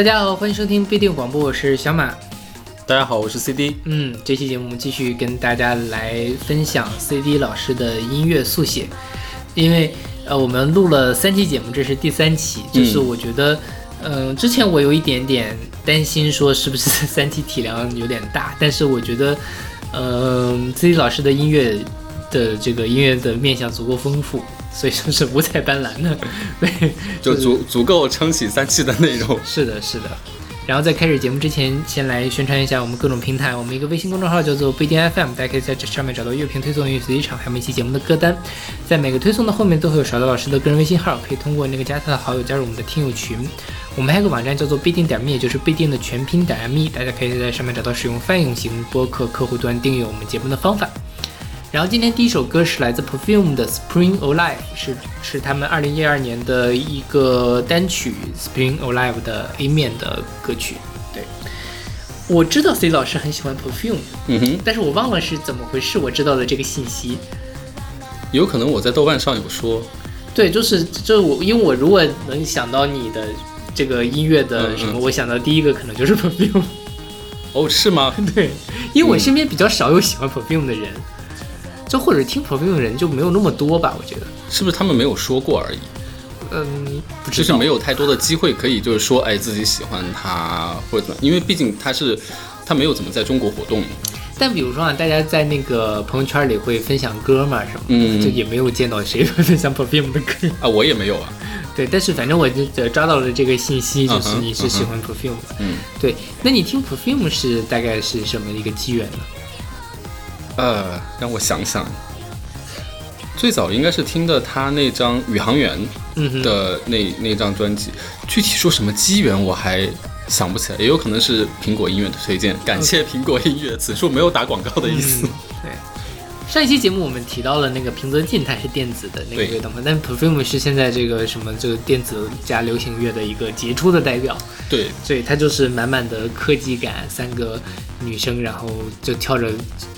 大家好，欢迎收听必定广播，我是小马。大家好，我是 CD。嗯，这期节目我们继续跟大家来分享 CD 老师的音乐速写，因为呃我们录了三期节目，这是第三期，就是我觉得，嗯、之前我有一点点担心说是不是三期体量有点大，但是我觉得，嗯、CD 老师的音乐的这个音乐的面向足够丰富，所以说是五彩斑斓的，对，就足足够撑起三期的内容。是的，是的。然后在开始节目之前，先来宣传一下我们各种平台。我们一个微信公众号叫做不一定 FM，大家可以在这上面找到乐评推送、音乐随机场，还有每期节目的歌单。在每个推送的后面都会有勺子老师的个人微信号，可以通过那个加他的好友加入我们的听友群。我们还有个网站叫做必定点 me，也就是必定的全拼点 me，大家可以在上面找到使用泛用型播客客户端订阅我们节目的方法。然后今天第一首歌是来自 Perfume 的《Spring Alive》，是是他们二零一二年的一个单曲《Spring Alive》的 A 面的歌曲。对，我知道 C 老师很喜欢 Perfume，嗯哼，但是我忘了是怎么回事，我知道的这个信息。有可能我在豆瓣上有说，对，就是就是我，因为我如果能想到你的这个音乐的什么，嗯嗯我想到第一个可能就是 Perfume。哦，是吗？对，因为我身边比较少有喜欢 Perfume 的人，就或者听 Perfume 的人就没有那么多吧，我觉得。是不是他们没有说过而已？嗯，不就是。没有太多的机会可以就是说，哎，自己喜欢他或者怎么，因为毕竟他是他没有怎么在中国活动。但比如说啊，大家在那个朋友圈里会分享歌嘛什么的，嗯就也没有见到谁会分享 Perfume 的歌。啊，我也没有啊。对，但是反正我就呃抓到了这个信息，就是你是喜欢 Perfume 的。嗯，对，那你听 Perfume 是大概是什么一个机缘呢？呃，让我想想，最早应该是听的他那张《宇航员的那那张专辑，具体说什么机缘我还想不起来，也有可能是苹果音乐的推荐，感谢苹果音乐，此处没有打广告的意思。嗯对。上一期节目我们提到了那个平泽进，他是电子的那个对乐队嘛，但 Perfume 是现在这个什么这个电子加流行乐的一个杰出的代表，对，所以它就是满满的科技感，三个女生然后就跳着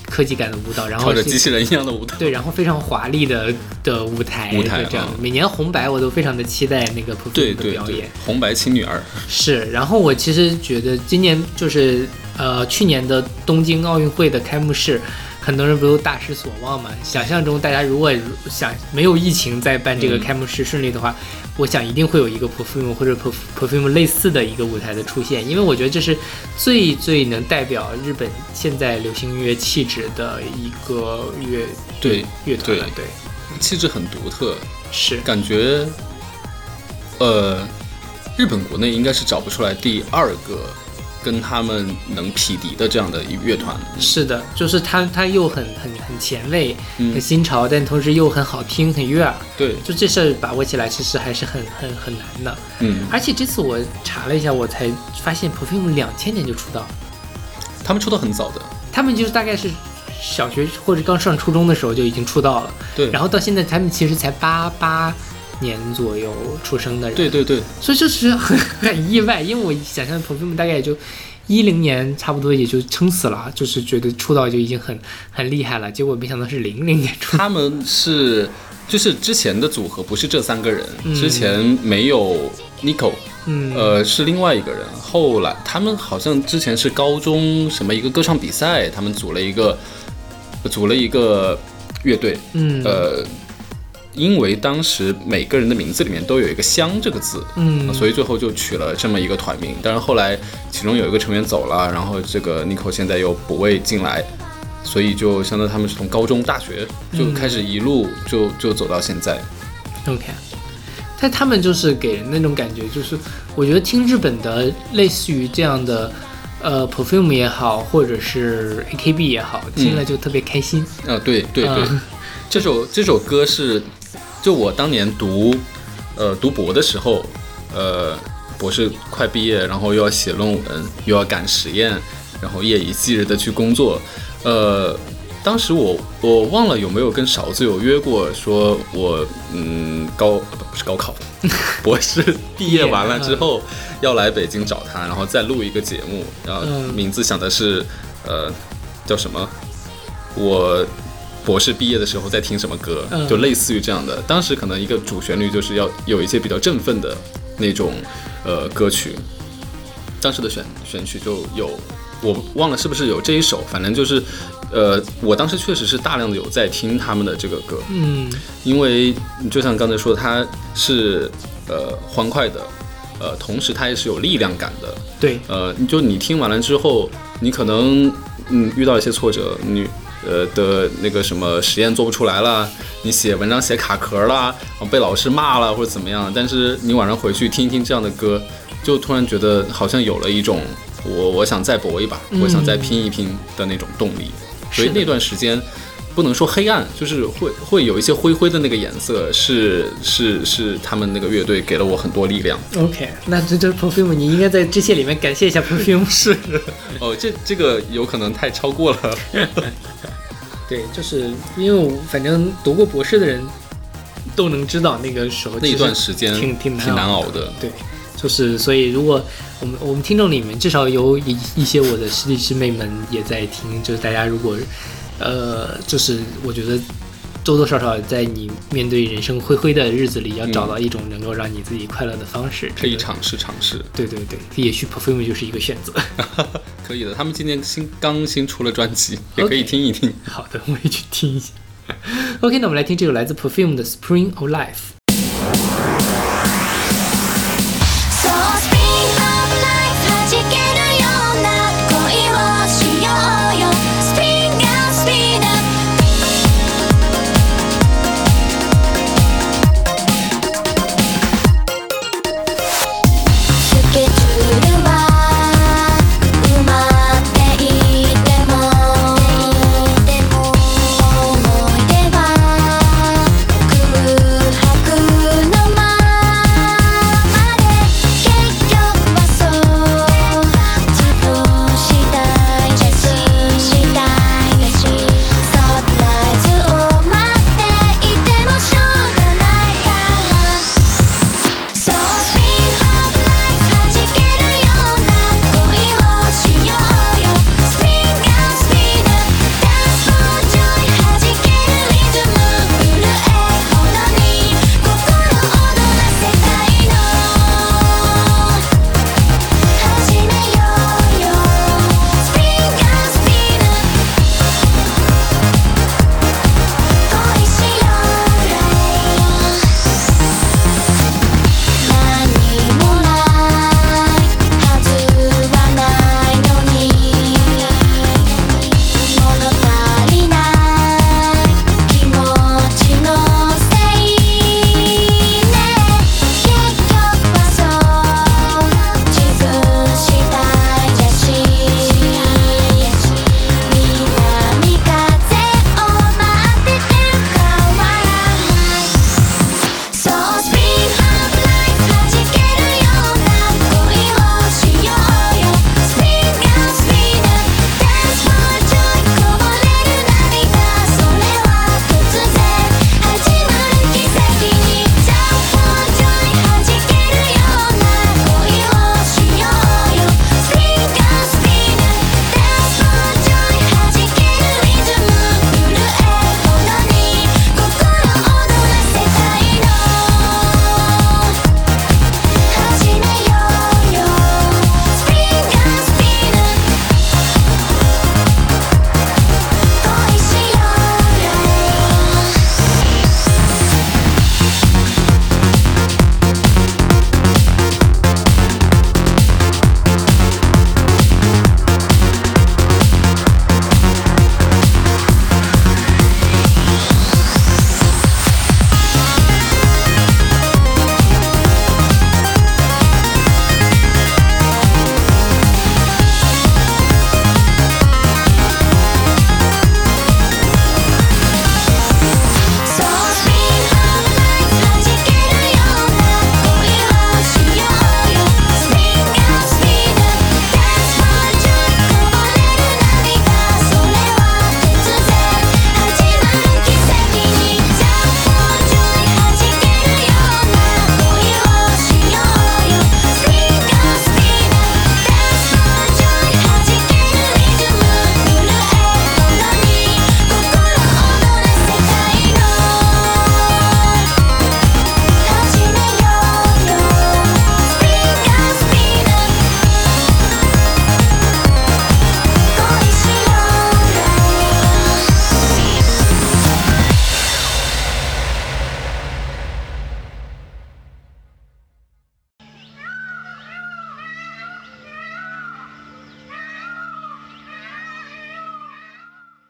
科技感的舞蹈，然后跳着机器人一样的舞蹈。对，然后非常华丽的的舞台，舞台这样啊。每年红白我都非常的期待那个 Perfume 对对的表演对。，红白青女儿，是，然后我其实觉得今年就是呃去年的东京奥运会的开幕式，很多人不都大失所望嘛？想象中大家如果想没有疫情再办这个嗯开幕式顺利的话，我想一定会有一个 Perfume 或者 Perf- Perfume 类似的一个舞台的出现，因为我觉得这是最最能代表日本现在流行音乐气质的一个乐对乐团了。对，气质很独特，是。感觉，呃，日本国内应该是找不出来第二个跟他们能匹敌的这样的一乐团。是的，就是他他又很很很前卫、很嗯，新潮，但同时又很好听、很悦耳。对，就这事儿把握起来，其实还是很很很难的。嗯，而且这次我查了一下，我才发现 Perfume 两千年就出道，他们出道很早的，他们就是大概是小学或者刚上初中的时候就已经出道了，对，然后到现在他们其实才八八年左右出生的人，对对对，所以就是很很意外，因为我想象 Perfume 大概也就。一零年差不多也就撑死了，就是觉得出道就已经很很厉害了，结果没想到是零零年出道。他们是就是之前的组合不是这三个人，嗯之前没有 Nico，嗯，呃，是另外一个人。后来他们好像之前是高中什么一个歌唱比赛，他们组了一个组了一个乐队，嗯，呃，因为当时每个人的名字里面都有一个“香”这个字，嗯，所以最后就取了这么一个团名。但是后来其中有一个成员走了，然后这个 Nico 现在又补位进来，所以就相当于他们是从高中、大学就开始一路就就走到现在。OK，但他们就是给人那种感觉，就是我觉得听日本的类似于这样的，呃，Perfume 也好，或者是 AKB 也好，听了就特别开心。啊，对对对，嗯这首这首歌是，就我当年读，呃，读博的时候，呃，博士快毕业，然后又要写论文，又要赶实验，然后夜以继日的去工作，呃，当时我我忘了有没有跟勺子有约过，说我嗯高呃不不是高考，博士毕业完了之后要来北京找他，然后再录一个节目，然后嗯。名字想的是呃叫什么？我。博士毕业的时候在听什么歌，嗯。就类似于这样的。当时可能一个主旋律就是要有一些比较振奋的那种呃歌曲，当时的选选曲就有，我忘了是不是有这一首，反正就是，呃，我当时确实是大量的有在听他们的这个歌，嗯。因为就像刚才说，它是呃欢快的，呃，同时它也是有力量感的，对，呃，就你听完了之后，你可能嗯遇到一些挫折，你呃的那个什么实验做不出来了，你写文章写卡壳了，被老师骂了或者怎么样，但是你晚上回去听一听这样的歌，就突然觉得好像有了一种我我想再搏一把，我想再拼一拼的那种动力，所以那段时间。不能说黑暗，就是会会有一些灰灰的那个颜色，是是是他们那个乐队给了我很多力量。OK，那这这 Perfume 你应该在这些里面感谢一下 Perfume。是，哦，这这个有可能太超过了。对，就是因为我反正读过博士的人都能知道那个时候那一段时间挺挺挺难熬熬的。对，就是所以如果我们我们听众里面至少有一一些我的师弟师妹们也在听，就是大家如果呃，就是我觉得多多少少在你面对人生灰灰的日子里，要找到一种能够让你自己快乐的方式，这个可以尝试尝试，对对对，也许 Perfume 就是一个选择。可以的。他们今年新刚新出了专辑，也可以听一听。好的，我也去听一下。OK，那我们来听这首来自 Perfume 的《Spring of Life》。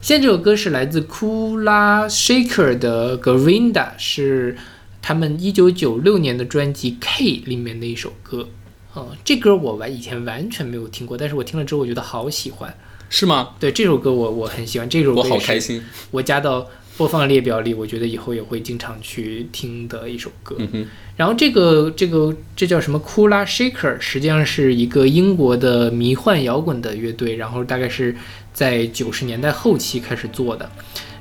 现在这首歌是来自 Kula Shaker 的 Govinda，是他们一九九六年的专辑 K 里面的一首歌。嗯，这歌我完以前完全没有听过，但是我听了之后我觉得好喜欢。是吗？对这首歌我我很喜欢，这首歌我好开心。我加到播放列表里，我觉得以后也会经常去听的一首歌。嗯，然后这个这个这叫什么 Kula Shaker，实际上是一个英国的迷幻摇滚的乐队，然后大概是在九十年代后期开始做的。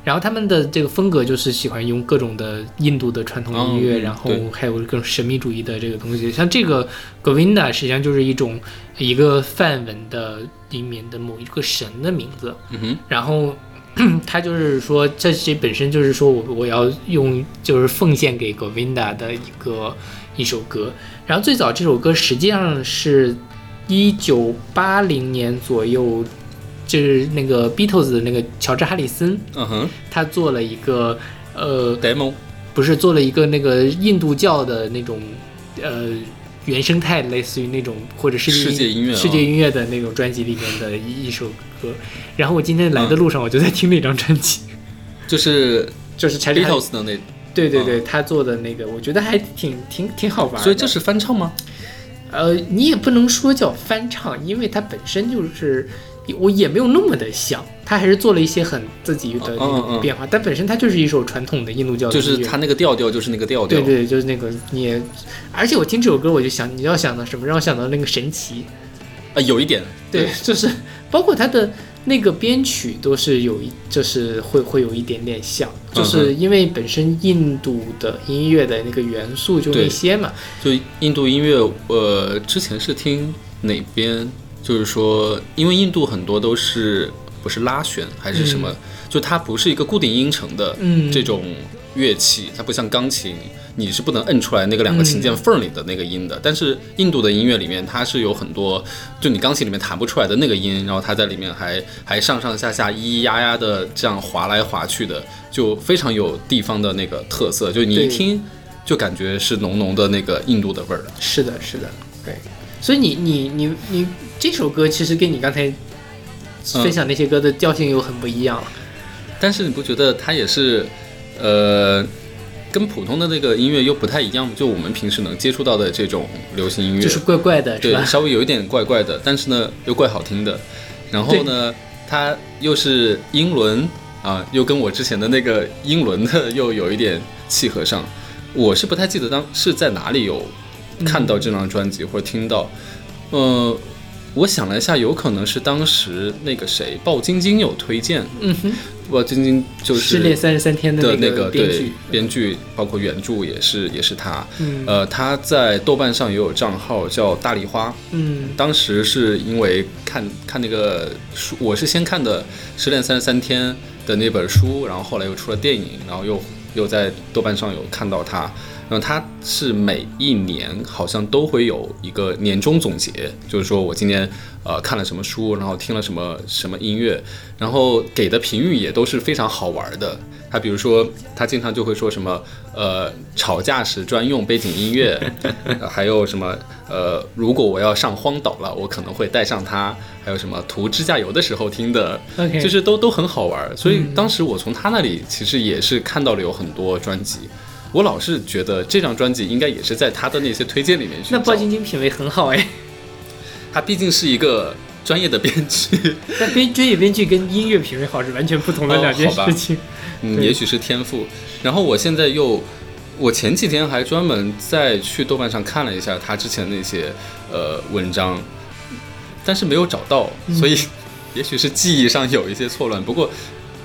然后他们的这个风格就是喜欢用各种的印度的传统音乐，嗯然后还有各种神秘主义的这个东西。像这个 Govinda 实际上就是一种一个梵文的里面的某一个神的名字。嗯，然后 他就是说，这这本身就是说我我要用就是奉献给 Govinda 的一个一首歌。然后最早这首歌实际上是一九八零年左右，就是那个 Beatles 的那个乔治哈里森，嗯哼他做了一个呃，demo，不是做了一个那个印度教的那种呃原生态，类似于那种或者世界世界音乐啊世界音乐的那种专辑里面的一一首歌。然后我今天来的路上，我就在听那张专辑，就是就是柴里 Beatles 的那，对对对，他做的那个，我觉得还挺挺挺好玩的。所以这是翻唱吗？呃，你也不能说叫翻唱，因为它本身就是。我也没有那么的像，他还是做了一些很自己的那嗯嗯嗯种变化，但本身它就是一首传统的印度教的音乐。就是它那个调调就是那个调调。对对，就是那个你也，而且我听这首歌我就想，你要想到什么，让我想到那个神奇，啊，有一点。对，就是包括它的那个编曲都是有一，就是会会有一点点像，就是因为本身印度的音乐的那个元素就那些嘛，就印度音乐，呃，之前是听哪边？就是说，因为印度很多都是不是拉弦还是什么，就它不是一个固定音程的嗯这种乐器，它不像钢琴，你是不能摁出来那个两个琴键缝里的那个音的。但是印度的音乐里面，它是有很多，就你钢琴里面弹不出来的那个音，然后它在里面还还上上下下咿咿呀呀的这样划来划去的，就非常有地方的那个特色，就你一听就感觉是浓浓的那个印度的味儿。是的，是的，对，所以你你你你这首歌其实跟你刚才嗯分享那些歌的调性又很不一样，但是你不觉得它也是，呃，跟普通的那个音乐又不太一样吗？就我们平时能接触到的这种流行音乐，就是怪怪的，对，稍微有一点怪怪的，但是呢又怪好听的。然后呢，它又是英伦啊，又跟我之前的那个英伦的 又有一点契合上。我是不太记得当是在哪里有看到这张专辑、或者听到，呃，我想了一下，有可能是当时那个谁鲍晶晶有推荐，嗯哼，鲍晶晶就是失恋三十三天的那个对编剧，编剧，包括原著也是也是他。嗯呃，他在豆瓣上也有账号叫大丽花。嗯当时是因为看看那个书，我是先看的《失恋三十三天》的那本书，然后后来又出了电影，然后又又在豆瓣上有看到他。然后他是每一年好像都会有一个年终总结，就是说我今年呃看了什么书，然后听了什么什么音乐，然后给的评语也都是非常好玩的。他比如说，他经常就会说什么呃吵架时专用背景音乐，呃 还有什么呃如果我要上荒岛了，我可能会带上它，还有什么涂指甲油的时候听的就是都都很好玩。所以当时我从他那里其实也是看到了有很多专辑。我老是觉得这张专辑应该也是在他的那些推荐里面去那鲍晶晶品味很好哎，他毕竟是一个专业的编剧，但编专业编剧跟音乐品味好是完全不同的哦两件事情。嗯，也许是天赋。然后我现在又，我前几天还专门再去豆瓣上看了一下他之前那些呃文章，但是没有找到，所以 也许是记忆上有一些错乱。不过，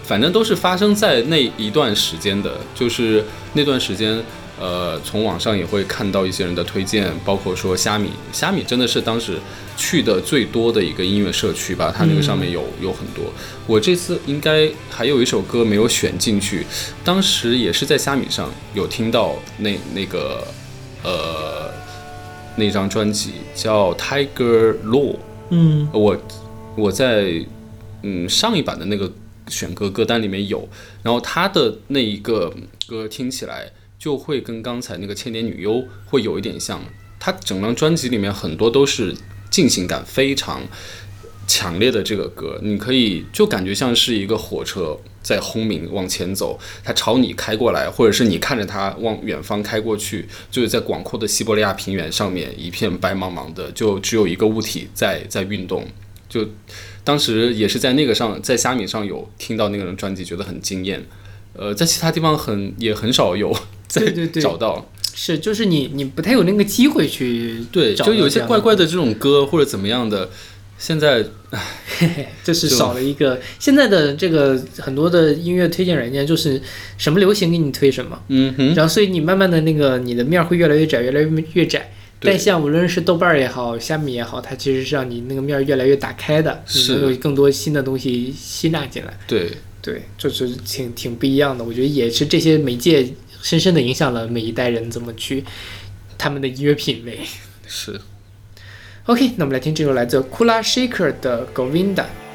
反正都是发生在那一段时间的，就是那段时间。呃，从网上也会看到一些人的推荐，包括说虾米，虾米真的是当时去的最多的一个音乐社区吧，它那个上面有有很多。我这次应该还有一首歌没有选进去，当时也是在虾米上有听到那那个呃那张专辑叫 Tiger Law，嗯我我在嗯上一版的那个选歌歌单里面有，然后他的那一个歌听起来就会跟刚才那个千年女优会有一点像，他整张专辑里面很多都是进行感非常强烈的这个歌，你可以就感觉像是一个火车在轰鸣往前走，它朝你开过来，或者是你看着它往远方开过去，就是在广阔的西伯利亚平原上面一片白茫茫的，就只有一个物体在在运动。就当时也是在那个上，在虾米上有听到那个人专辑，觉得很惊艳。呃，在其他地方很也很少有再对对对找到。是，就是你你不太有那个机会去对，就有一些怪怪的这种歌或者怎么样的，现在 就是少了一个现在的这个很多的音乐推荐软件，就是什么流行给你推什么，嗯哼，然后所以你慢慢的那个你的面会越来越窄，越来越越窄。对但像无论是豆瓣儿也好，虾米也好，它其实是让你那个面儿越来越打开的，你是能有更多新的东西吸纳进来。对，对，就是挺挺不一样的。我觉得也是这些媒介深深的影响了每一代人怎么去他们的音乐品味。是。OK，那我们来听这首来自 Kula Shaker 的 Govinda。「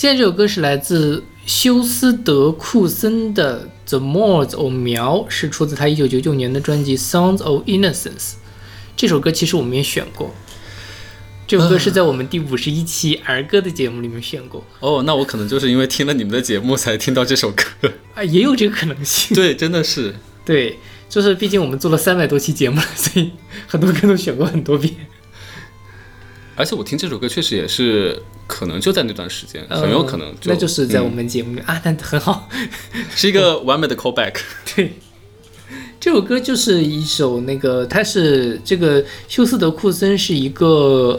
现在这首歌是来自休斯德库森的《The Moors of 苗》，是出自他一九九九年的专辑《Sounds of Innocence》。这首歌其实我们也选过，这首歌是在我们第五十一期儿歌的节目里面选过哦，那我可能就是因为听了你们的节目才听到这首歌。啊，也有这个可能性。对，真的是。对，就是毕竟我们做了三百多期节目了，所以很多歌都选过很多遍。而且我听这首歌确实也是，可能就在那段时间，很有可能嗯那就是在我嗯们节目里、啊，那很好。是一个完美的 callback。对，这首歌就是一首那个，他是这个休斯德库森是一个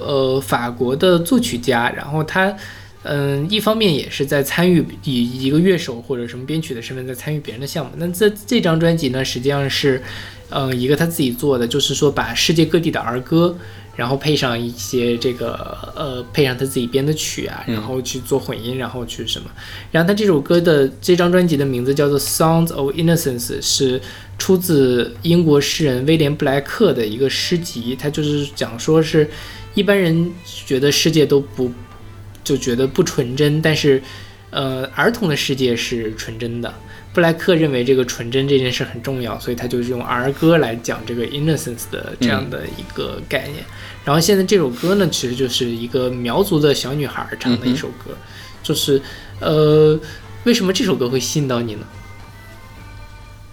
呃法国的作曲家，然后他嗯一方面也是在参与以一个乐手或者什么编曲的身份在参与别人的项目。那这这张专辑呢，实际上是嗯一个他自己做的，就是说把世界各地的儿歌。然后配上一些这个呃，配上他自己编的曲啊，然后去做混音，然后去什么。然后他这首歌的这张专辑的名字叫做《Sounds of Innocence》，是出自英国诗人威廉布莱克的一个诗集。他就是讲说是一般人觉得世界都不就觉得不纯真，但是呃，儿童的世界是纯真的。布莱克认为这个纯真这件事很重要，所以他就是用儿歌来讲这个 innocence 的这样的一个概念。然后现在这首歌呢，其实就是一个苗族的小女孩唱的一首歌，就是呃，为什么这首歌会吸引到你呢？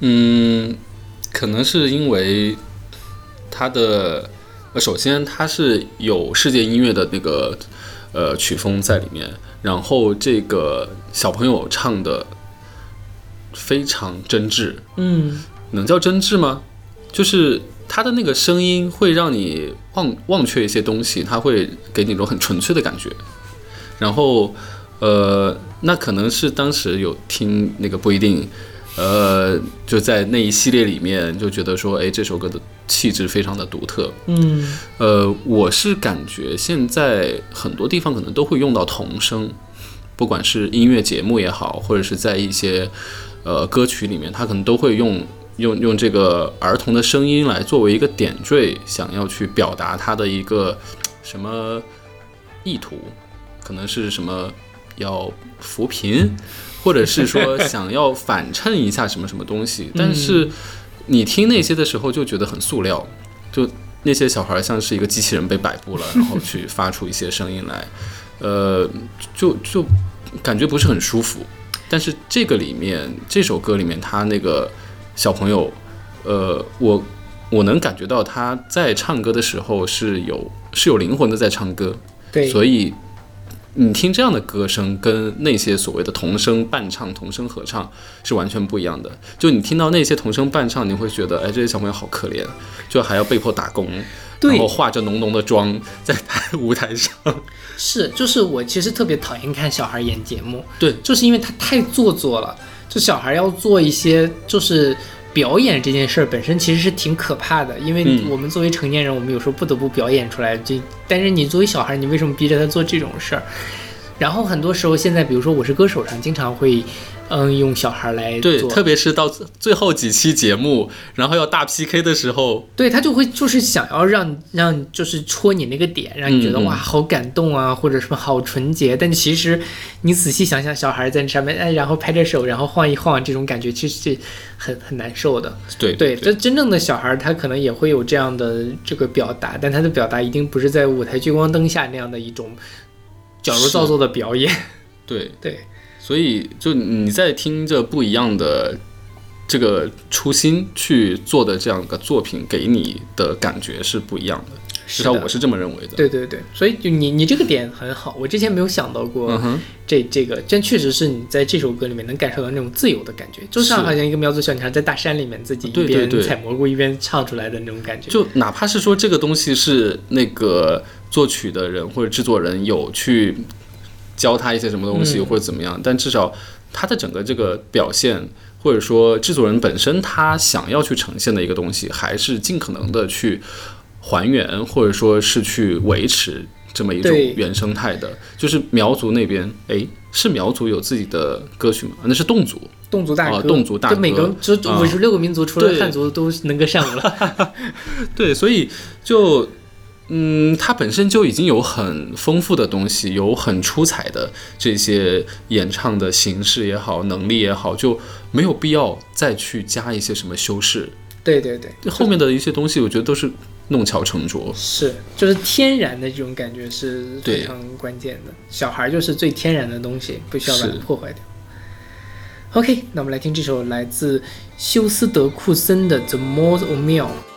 嗯，可能是因为它的，呃，首先它是有世界音乐的那个呃曲风在里面，然后这个小朋友唱的非常真挚，嗯能叫真挚吗？就是他的那个声音会让你忘忘却一些东西，他会给你一种很纯粹的感觉。然后，呃，那可能是当时有听那个不一定，呃，就在那一系列里面就觉得说，哎，这首歌的气质非常的独特。嗯呃，我是感觉现在很多地方可能都会用到童声，不管是音乐节目也好，或者是在一些呃歌曲里面，他可能都会用用用这个儿童的声音来作为一个点缀，想要去表达他的一个什么意图，可能是什么要扶贫，或者是说 想要反衬一下什么什么东西，但是你听那些的时候就觉得很塑料，就那些小孩像是一个机器人被摆布了，然后 去发出一些声音来，呃，就就感觉不是很舒服。但是这个里面，这首歌里面，他那个小朋友，呃，我我能感觉到他在唱歌的时候是有是有灵魂的在唱歌，对，所以你听这样的歌声，跟那些所谓的童声伴唱、童声合唱是完全不一样的。就你听到那些童声伴唱，你会觉得，哎，这些小朋友好可怜，就还要被迫打工，然后化着浓浓的妆在台舞台上。是，就是我其实特别讨厌看小孩演节目，对就是因为他太做作了。就小孩要做一些，就是表演这件事儿本身其实是挺可怕的，因为嗯我们作为成年人，我们有时候不得不表演出来。就但是你作为小孩，你为什么逼着他做这种事儿？然后很多时候，现在比如说《我是歌手》上经常会，嗯，用小孩来对，做特别是到最后几期节目，然后要大 PK 的时候，对他就会就是想要让让就是戳你那个点，让你觉得、哇好感动啊，或者什么好纯洁。但其实你仔细想想，小孩在上面哎，然后拍着手，然后晃一晃，这种感觉其实是很很难受的。对对，这真正的小孩他可能也会有这样的这个表达，但他的表达一定不是在舞台聚光灯下那样的一种矫揉造作的表演。对，对，所以就你在听着不一样的这个初心去做的这样一个作品，给你的感觉是不一样的。至少的我是这么认为的。对对对，所以就你你这个点很好，我之前没有想到过。嗯哼，这这个，真确实是你在这首歌里面能感受到那种自由的感觉，就像好像一个苗族小女孩在大山里面自己一边采蘑菇一边唱出来的那种感觉。就哪怕是说这个东西是那个作曲的人或者制作人有去教他一些什么东西嗯或者怎么样，但至少他的整个这个表现，或者说制作人本身他想要去呈现的一个东西，还是尽可能的去还原，或者说是去维持这么一种原生态的。就是苗族那边，诶，是苗族有自己的歌曲吗？那是侗族。侗族大歌，哦侗族大就每个就啊五十六个民族，除了对汉族都能歌善舞了。对，所以就嗯，它本身就已经有很丰富的东西，有很出彩的这些演唱的形式也好，能力也好，就没有必要再去加一些什么修饰。对对对，后面的一些东西，我觉得都是弄巧成拙。是，就是天然的这种感觉是非常关键的。小孩就是最天然的东西，不需要把它破坏掉。OK，那我们来听这首来自休斯德库森的《The More of。山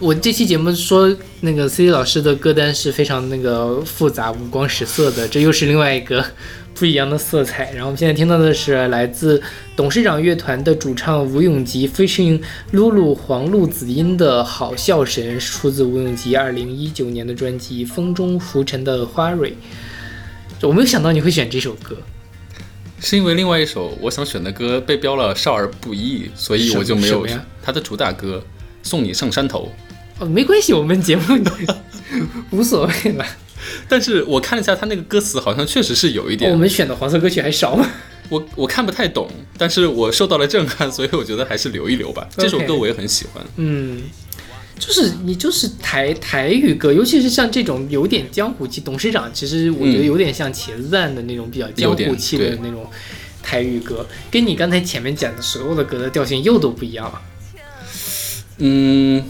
我我这期节目说那个 C C 老师的歌单是非常那个复杂、五光十色的，这又是另外一个不一样的色彩。然后我们现在听到的是来自董事长乐团的主唱吴永吉 featuring 露露黄露子音的《好笑神》，出自吴永吉二零一九年的专辑《风中浮沉的花蕊》。我没有想到你会选这首歌，是因为另外一首我想选的歌被标了少儿不宜，所以我就没有什么呀它的主打歌《送你上山头》。哦，没关系，我们节目 无所谓了。但是我看了一下他那个歌词，好像确实是有一点，我们选的黄色歌曲还少吗？我我看不太懂，但是我受到了震撼，所以我觉得还是留一留吧。这首歌我也很喜欢。嗯，就是你就是台台语歌，尤其是像这种有点江湖气，董事长其实我觉得嗯有点像茄子蛋的那种比较江湖气的那种台语歌，跟你刚才前面讲的所有的歌的调性又都不一样了。嗯，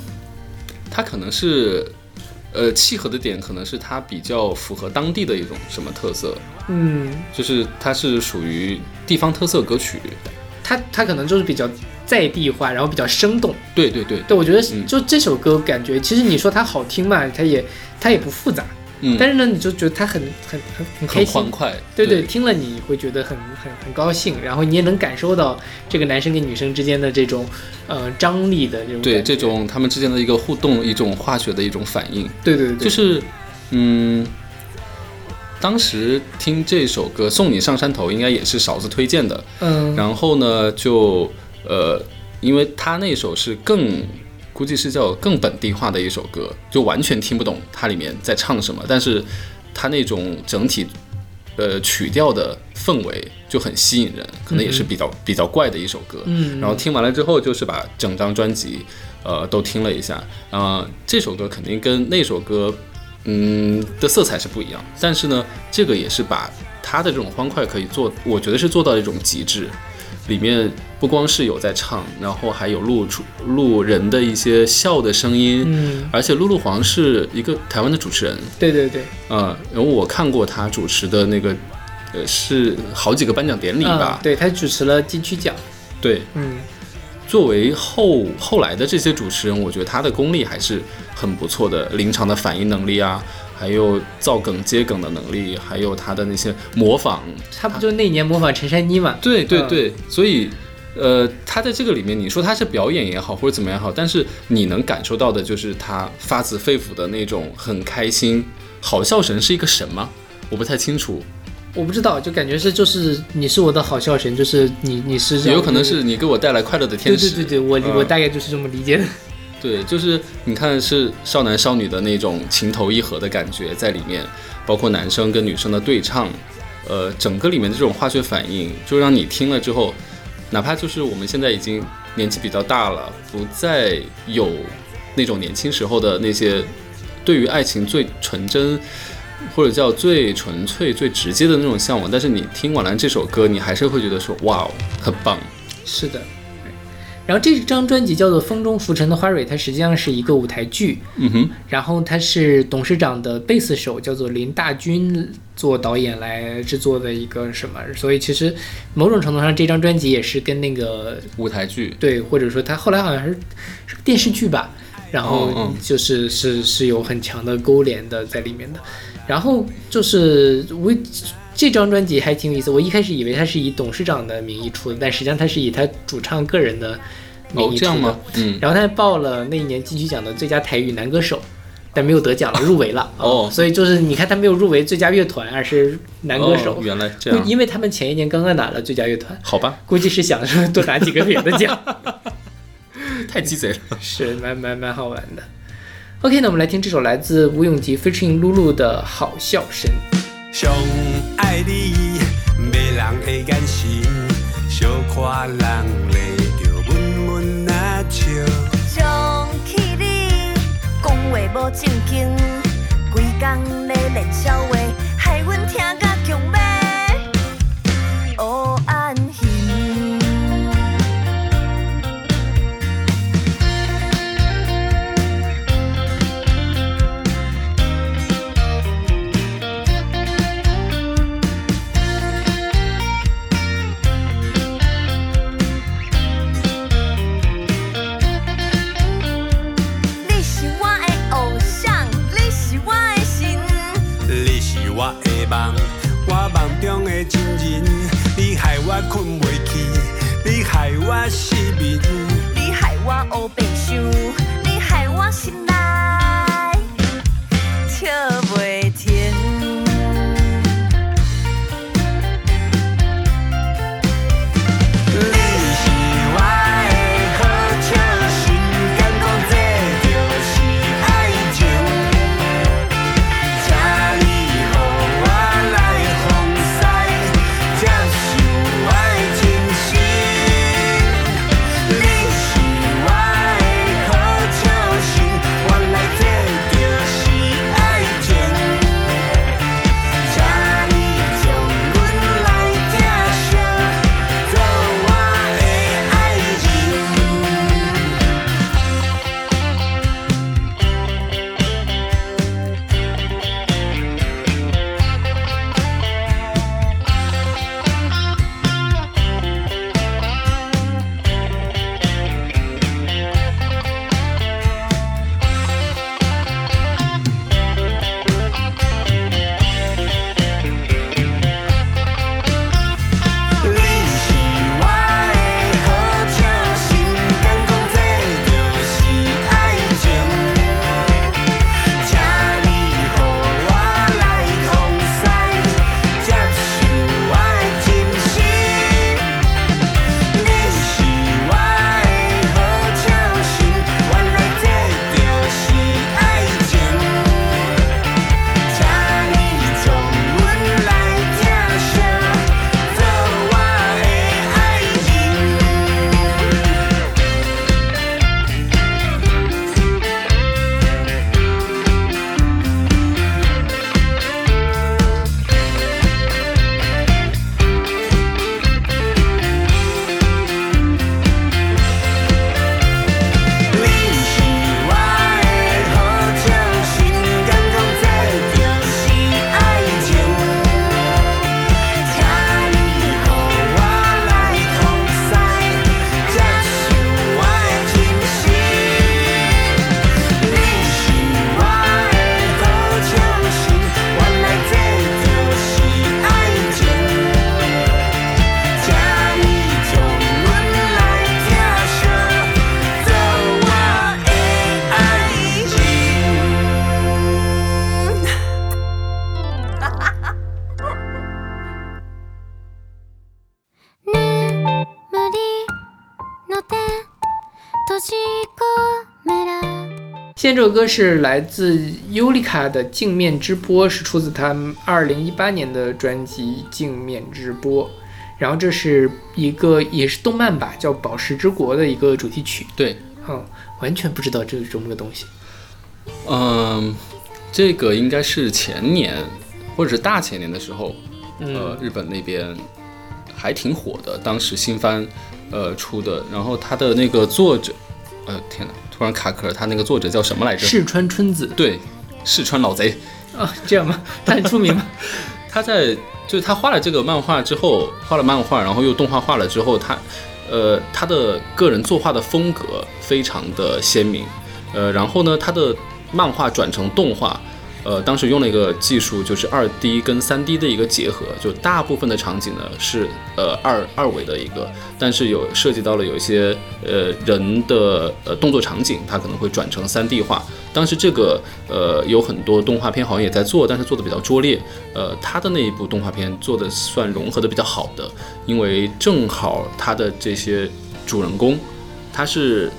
它可能是，呃，契合的点可能是它比较符合当地的一种什么特色，嗯，就是它是属于地方特色歌曲。它它可能就是比较在地化，然后比较生动。对对对，对，我觉得嗯。就这首歌感觉，其实你说它好听嘛，它也它也不复杂，嗯。但是呢，你就觉得他很很很很开心。很欢，快，对对听了你会觉得很很很高兴，然后你也能感受到这个男生跟女生之间的这种呃张力的这种对这种他们之间的一个互动，一种化学的一种反应，对对对，对就是嗯，当时听这首歌《送你上山头》应该也是勺子推荐的，嗯。然后呢就呃，因为他那首是更。估计是叫更本地化的一首歌，就完全听不懂它里面在唱什么，但是它那种整体呃曲调的氛围就很吸引人，可能也是比较、比较怪的一首歌。嗯，然后听完了之后，就是把整张专辑呃都听了一下，啊、这首歌肯定跟那首歌嗯的色彩是不一样，但是呢，这个也是把它的这种欢快可以做，我觉得是做到一种极致。里面不光是有在唱，然后还有录出录人的一些笑的声音，嗯，而且露露黄是一个台湾的主持人，对对对，啊，然后我看过他主持的那个，呃，是好几个颁奖典礼吧。嗯，，对他主持了金曲奖，对，嗯。作为后后来的这些主持人，我觉得他的功力还是很不错的，临场的反应能力啊，还有造梗接梗的能力，还有他的那些模仿。他不就那年模仿陈珊妮嘛？嗯对对对，所以呃，他在这个里面，你说他是表演也好，或者怎么样也好，但是你能感受到的就是他发自肺腑的那种很开心。好笑神是一个神吗？我不太清楚，我不知道，就感觉是就是你是我的好笑神，就是你你是也有可能是你给我带来快乐的天使。对对对，我、嗯我大概就是这么理解的。对，就是你看是少男少女的那种情投意合的感觉在里面，包括男生跟女生的对唱，呃，整个里面的这种化学反应，就让你听了之后，哪怕就是我们现在已经年纪比较大了，不再有那种年轻时候的那些对于爱情最纯真。或者叫最纯粹、最直接的那种向往，但是你听完了这首歌，你还是会觉得说，哇，很棒。是的。然后这张专辑叫做《风中浮沉的花蕊》，它实际上是一个舞台剧，嗯哼，然后它是董事长的贝斯手叫做林大军做导演来制作的一个什么，所以其实某种程度上这张专辑也是跟那个舞台剧，对，或者说他后来好像是是电视剧吧，然嗯后嗯就是是是有很强的勾连的在里面的。然后就是我这张专辑还挺有意思，我一开始以为他是以董事长的名义出的，但实际上他是以他主唱个人的名义，出的。哦这样吗？嗯，然后他还报了那一年金曲奖的最佳台语男歌手，但没有得奖了，入围了。啊哦所以就是你看他没有入围最佳乐团，而是男歌手哦，原来这样，因为他们前一年刚刚拿了最佳乐团，好吧，估计是想说多拿几个别的奖。太鸡贼了。是蛮蛮蛮好玩的。OK，那我们来听这首来自吴永吉 featuring 露露的好笑声。上爱你，迷人的眼神，小看人咧就温温啊笑。想起你，讲话无正经，规工咧练笑话，害阮听困袂去，你害我失眠。你害我黑白想，现在这首歌是来自尤利卡的《镜面之波》，是出自他二零一八年的专辑《镜面之波》。然后这是一个也是动漫吧，叫《宝石之国》的一个主题曲。对，嗯，完全不知道这是什么个东西。嗯，这个应该是前年或者是大前年的时候，呃，日本那边。还挺火的，当时新番呃出的，然后他的那个作者，呃，天哪，突然卡壳了，他那个作者叫什么来着？世川春子对，四川老贼。啊，这样吗？他很出名吗？他在就是他画了这个漫画之后，画了漫画，然后又动画化了之后，他呃他的个人作画的风格非常的鲜明，呃，然后呢，他的漫画转成动画。呃，当时用了一个技术，就是二 D 跟三 D 的一个结合，就大部分的场景呢是呃二二维的一个，但是有涉及到了有一些呃人的呃动作场景，它可能会转成三 D 化。当时这个呃有很多动画片好像也在做，但是做的比较拙劣。呃，他的那一部动画片做的算融合的比较好的，因为正好他的这些主人公，他是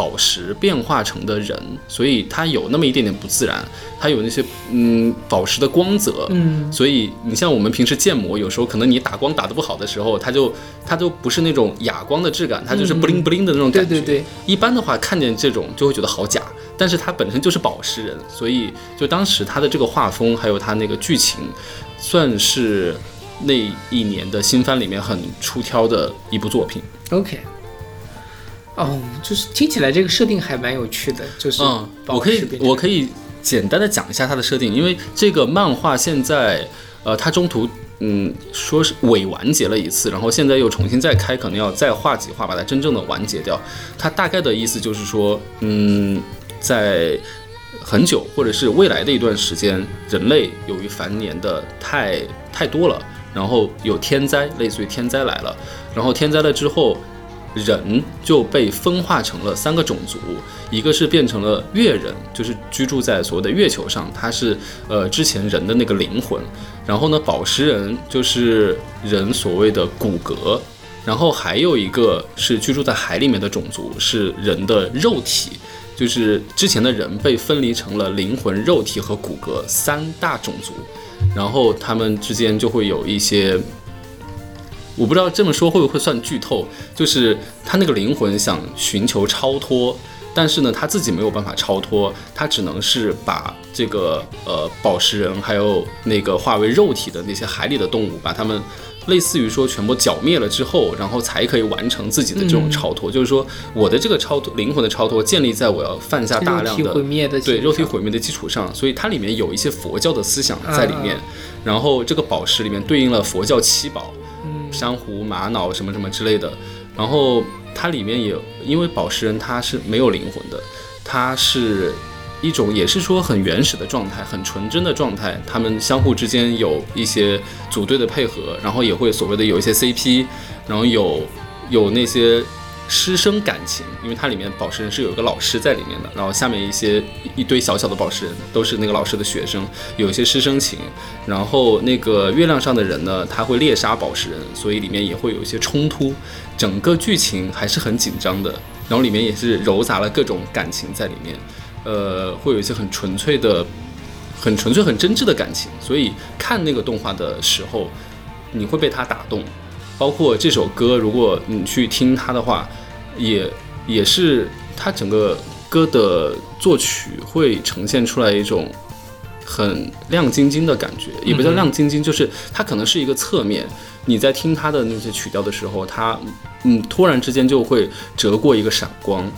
宝石变化成的人，所以它有那么一点点不自然，它有那些嗯宝石的光泽，嗯所以你像我们平时建模，有时候可能你打光打得不好的时候，它就它就不是那种哑光的质感，它就是嗯不灵不灵的那种感觉。对对对，一般的话看见这种就会觉得好假，但是它本身就是宝石人，所以就当时它的这个画风还有它那个剧情，算是那一年的新番里面很出挑的一部作品。，OK。哦，就是听起来这个设定还蛮有趣的，就是嗯，我可以我可以简单的讲一下它的设定，因为这个漫画现在呃它中途嗯说是伪完结了一次，然后现在又重新再开，可能要再画几画把它真正的完结掉。它大概的意思就是说，嗯，在很久或者是未来的一段时间，人类由于繁衍的太太多了，然后有天灾，类似于天灾来了，然后天灾了之后。人就被分化成了三个种族，一个是变成了月人，就是居住在所谓的月球上，它是呃之前人的那个灵魂，然后呢，宝石人就是人所谓的骨骼，然后还有一个是居住在海里面的种族，是人的肉体，就是之前的人被分离成了灵魂、肉体和骨骼三大种族，然后他们之间就会有一些。我不知道这么说会不会算剧透，就是他那个灵魂想寻求超脱，但是呢，他自己没有办法超脱，他只能是把这个呃宝石人还有那个化为肉体的那些海里的动物，把他们类似于说全部剿灭了之后，然后才可以完成自己的这种超脱。就是说，我的这个超脱灵魂的超脱建立在我要犯下大量的肉体的对肉体毁灭的基础上，所以它里面有一些佛教的思想在里面。啊然后这个宝石里面对应了佛教七宝，珊瑚、玛瑙什么什么之类的。然后它里面也因为宝石人它是没有灵魂的，它是一种也是说很原始的状态，很纯真的状态。他们相互之间有一些组队的配合，然后也会所谓的有一些 CP，然后有有那些师生感情，因为它里面宝石人是有一个老师在里面的，然后下面一些一堆小小的宝石人都是那个老师的学生，有一些师生情。然后那个月亮上的人呢，他会猎杀宝石人，所以里面也会有一些冲突，整个剧情还是很紧张的。然后里面也是糅杂了各种感情在里面，呃，会有一些很纯粹的、很纯粹、很真挚的感情。所以看那个动画的时候，你会被它打动。包括这首歌，如果你去听它的话，也也是它整个歌的作曲会呈现出来一种很亮晶晶的感觉，也不叫亮晶晶，就是它可能是一个侧面。你在听它的那些曲调的时候，它嗯突然之间就会折过一个闪光，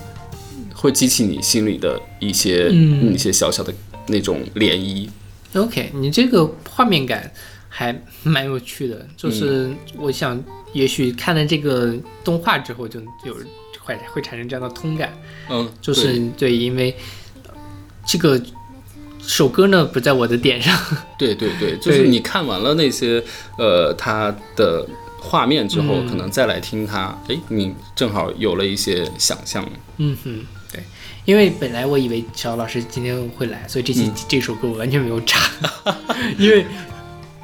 会激起你心里的一些嗯一些小小的那种涟漪。OK，你这个画面感还蛮有趣的，就是嗯我想，也许看了这个动画之后，就有会会产生这样的通感，嗯，就是对对，因为呃这个首歌呢不在我的点上，对对对，就是你看完了那些呃他的画面之后，嗯。可能再来听它，哎，你正好有了一些想象。嗯哼，对，因为本来我以为小老师今天会来，所以这期、嗯。这首歌我完全没有查，因为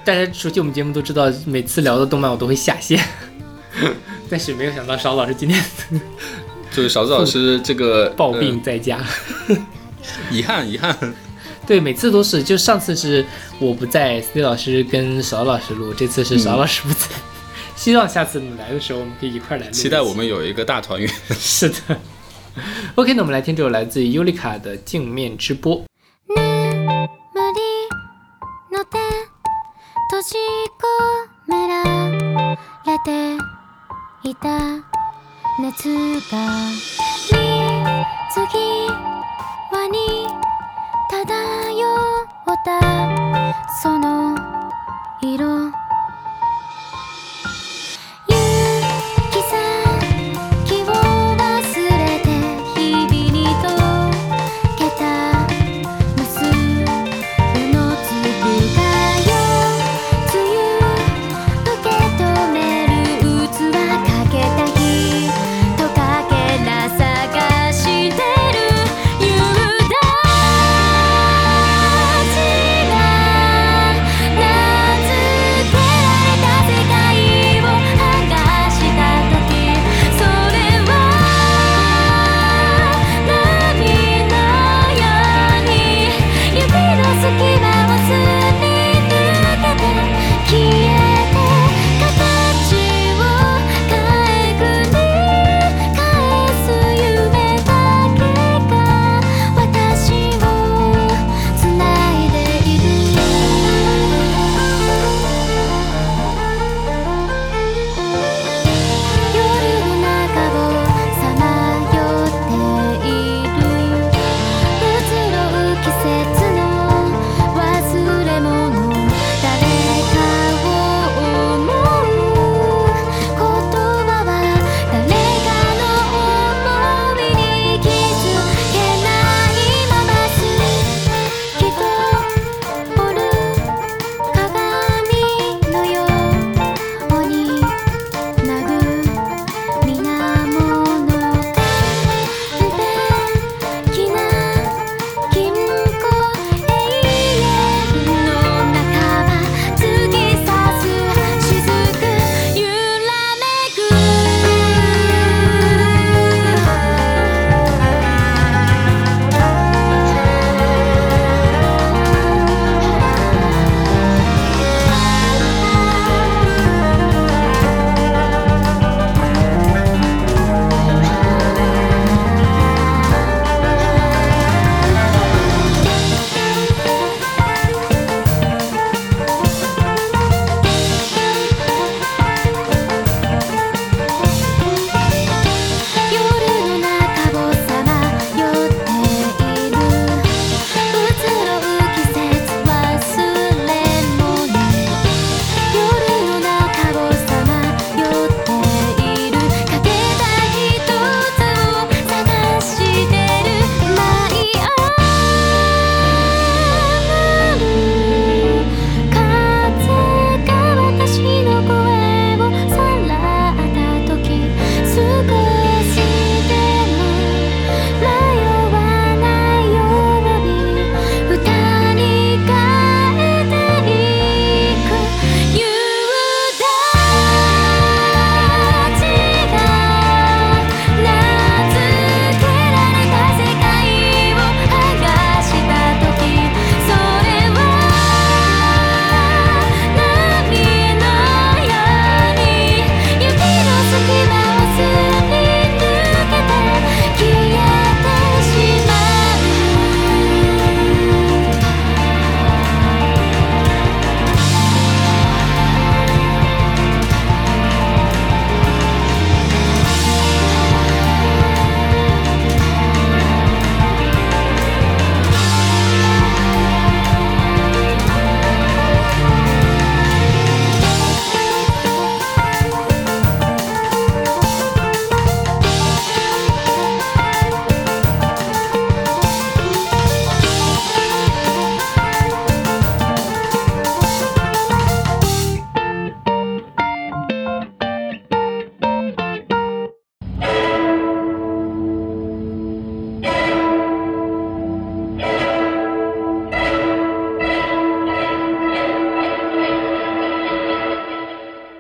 大家熟悉我们节目都知道，每次聊的动漫我都会下线，但是没有想到邵老师今天 就是勺子老师 这个抱病在家。呃遗憾遗憾，对，每次都是，就上次是我不在，C 老师跟勺老师录，这次是勺老师不在。希望下次你来的时候，我们可以一块儿来录期。期待我们有一个大团圆。是的。OK，那我们来听这首来自于尤里卡的《镜面之波》。いた。熱が水際に漂った。その色